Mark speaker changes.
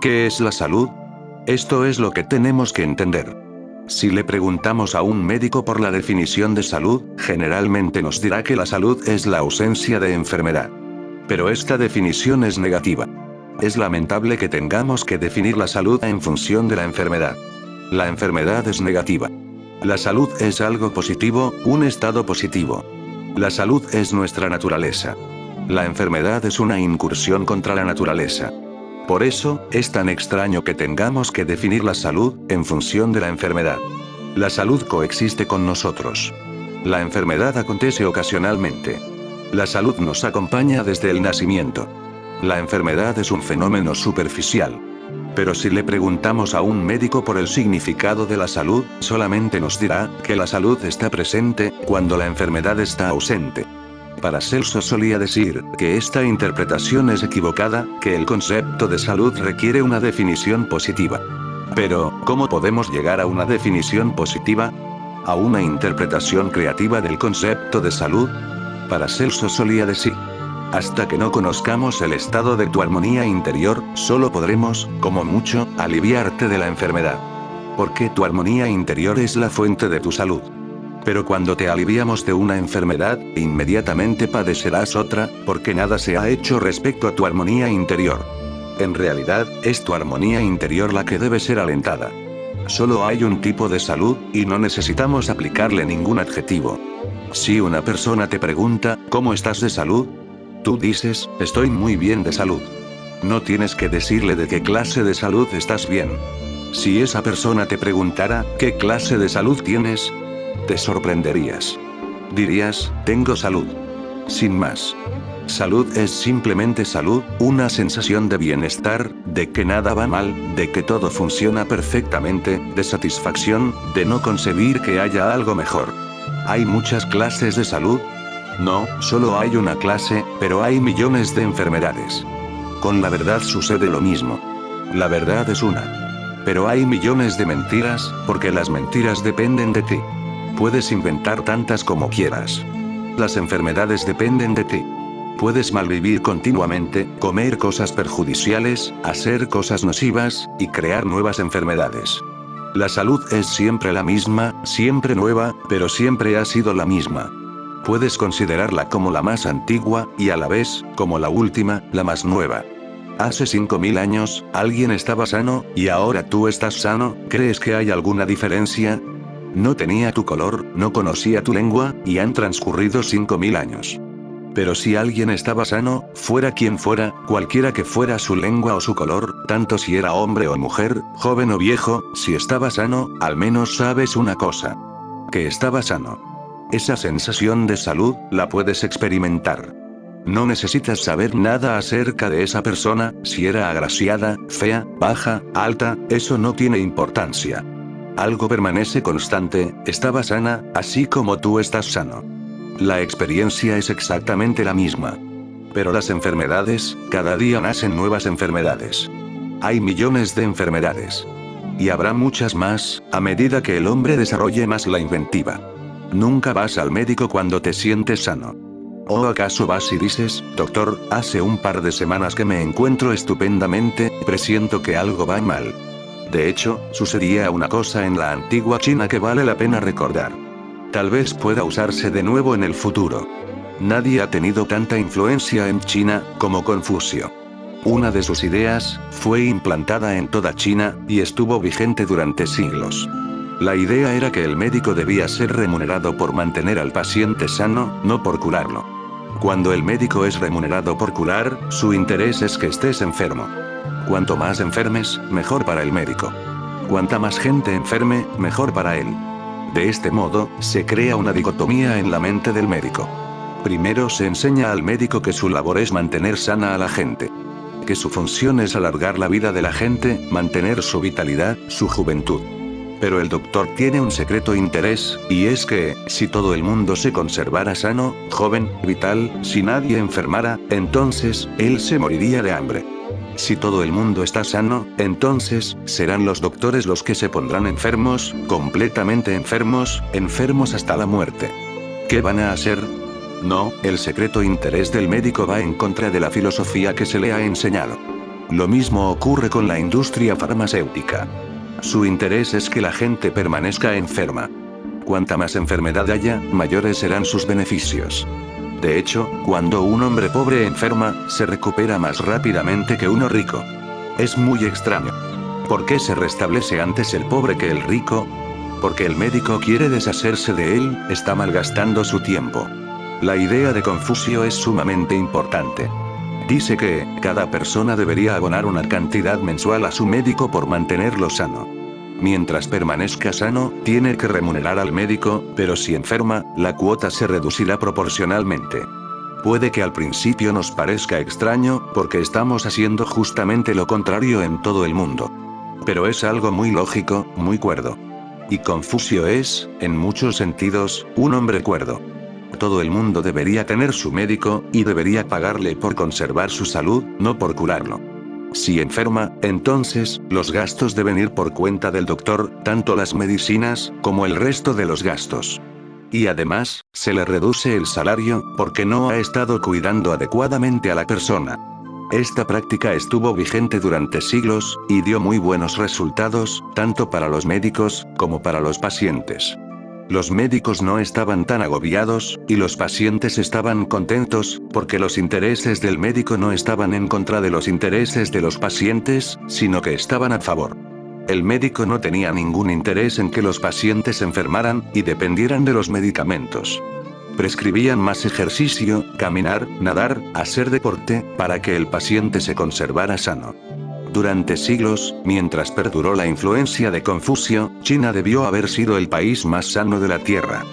Speaker 1: ¿Qué es la salud? Esto es lo que tenemos que entender. Si le preguntamos a un médico por la definición de salud, generalmente nos dirá que la salud es la ausencia de enfermedad. Pero esta definición es negativa. Es lamentable que tengamos que definir la salud en función de la enfermedad. La enfermedad es negativa. La salud es algo positivo, un estado positivo. La salud es nuestra naturaleza. La enfermedad es una incursión contra la naturaleza. Por eso, es tan extraño que tengamos que definir la salud en función de la enfermedad. La salud coexiste con nosotros. La enfermedad acontece ocasionalmente. La salud nos acompaña desde el nacimiento. La enfermedad es un fenómeno superficial. Pero si le preguntamos a un médico por el significado de la salud, solamente nos dirá que la salud está presente cuando la enfermedad está ausente. Paracelso solía decir que esta interpretación es equivocada, que el concepto de salud requiere una definición positiva. Pero, ¿cómo podemos llegar a una definición positiva? ¿A una interpretación creativa del concepto de salud? Paracelso solía decir, hasta que no conozcamos el estado de tu armonía interior, solo podremos, como mucho, aliviarte de la enfermedad. Porque tu armonía interior es la fuente de tu salud. Pero cuando te aliviamos de una enfermedad, inmediatamente padecerás otra, porque nada se ha hecho respecto a tu armonía interior. En realidad, es tu armonía interior la que debe ser alentada. Solo hay un tipo de salud, y no necesitamos aplicarle ningún adjetivo. Si una persona te pregunta, ¿cómo estás de salud? Tú dices, estoy muy bien de salud. No tienes que decirle de qué clase de salud estás bien. Si esa persona te preguntara, ¿qué clase de salud tienes? Te sorprenderías. Dirías, tengo salud. Sin más. Salud es simplemente salud, una sensación de bienestar, de que nada va mal, de que todo funciona perfectamente, de satisfacción, de no concebir que haya algo mejor. Hay muchas clases de salud, no, solo hay una clase, pero hay millones de enfermedades. Con la verdad sucede lo mismo. La verdad es una. Pero hay millones de mentiras, porque las mentiras dependen de ti. Puedes inventar tantas como quieras. Las enfermedades dependen de ti. Puedes malvivir continuamente, comer cosas perjudiciales, hacer cosas nocivas, y crear nuevas enfermedades. La salud es siempre la misma, siempre nueva, pero siempre ha sido la misma. Puedes considerarla como la más antigua, y a la vez, como la última, la más nueva. Hace 5.000 años, alguien estaba sano, y ahora tú estás sano, ¿crees que hay alguna diferencia? No tenía tu color, no conocía tu lengua, y han transcurrido 5.000 años. Pero si alguien estaba sano, fuera quien fuera, cualquiera que fuera su lengua o su color, tanto si era hombre o mujer, joven o viejo, si estaba sano, al menos sabes una cosa. Que estaba sano. Esa sensación de salud, la puedes experimentar. No necesitas saber nada acerca de esa persona, si era agraciada, fea, baja, alta, eso no tiene importancia. Algo permanece constante, estaba sana, así como tú estás sano. La experiencia es exactamente la misma. Pero las enfermedades, cada día nacen nuevas enfermedades. Hay millones de enfermedades. Y habrá muchas más, a medida que el hombre desarrolle más la inventiva. Nunca vas al médico cuando te sientes sano. ¿O acaso vas y dices, doctor, hace un par de semanas que me encuentro estupendamente, presiento que algo va mal? De hecho, sucedía una cosa en la antigua China que vale la pena recordar. Tal vez pueda usarse de nuevo en el futuro. Nadie ha tenido tanta influencia en China como Confucio. Una de sus ideas fue implantada en toda China y estuvo vigente durante siglos. La idea era que el médico debía ser remunerado por mantener al paciente sano, no por curarlo. Cuando el médico es remunerado por curar, su interés es que estés enfermo. Cuanto más enfermes, mejor para el médico. Cuanta más gente enferme, mejor para él. De este modo, se crea una dicotomía en la mente del médico. Primero se enseña al médico que su labor es mantener sana a la gente. Que su función es alargar la vida de la gente, mantener su vitalidad, su juventud. Pero el doctor tiene un secreto interés, y es que, si todo el mundo se conservara sano, joven, vital, si nadie enfermara, entonces, él se moriría de hambre. Si todo el mundo está sano, entonces, serán los doctores los que se pondrán enfermos, completamente enfermos, enfermos hasta la muerte. ¿Qué van a hacer? No, el secreto interés del médico va en contra de la filosofía que se le ha enseñado. Lo mismo ocurre con la industria farmacéutica. Su interés es que la gente permanezca enferma. Cuanta más enfermedad haya, mayores serán sus beneficios. De hecho, cuando un hombre pobre enferma, se recupera más rápidamente que uno rico. Es muy extraño. ¿Por qué se restablece antes el pobre que el rico? Porque el médico quiere deshacerse de él, está malgastando su tiempo. La idea de Confucio es sumamente importante. Dice que, cada persona debería abonar una cantidad mensual a su médico por mantenerlo sano. Mientras permanezca sano, tiene que remunerar al médico, pero si enferma, la cuota se reducirá proporcionalmente. Puede que al principio nos parezca extraño, porque estamos haciendo justamente lo contrario en todo el mundo. Pero es algo muy lógico, muy cuerdo. Y Confucio es, en muchos sentidos, un hombre cuerdo todo el mundo debería tener su médico, y debería pagarle por conservar su salud, no por curarlo. Si enferma, entonces, los gastos deben ir por cuenta del doctor, tanto las medicinas, como el resto de los gastos. Y además, se le reduce el salario, porque no ha estado cuidando adecuadamente a la persona. Esta práctica estuvo vigente durante siglos, y dio muy buenos resultados, tanto para los médicos, como para los pacientes. Los médicos no estaban tan agobiados, y los pacientes estaban contentos, porque los intereses del médico no estaban en contra de los intereses de los pacientes, sino que estaban a favor. El médico no tenía ningún interés en que los pacientes enfermaran, y dependieran de los medicamentos. Prescribían más ejercicio, caminar, nadar, hacer deporte, para que el paciente se conservara sano. Durante siglos, mientras perduró la influencia de Confucio, China debió haber sido el país más sano de la Tierra.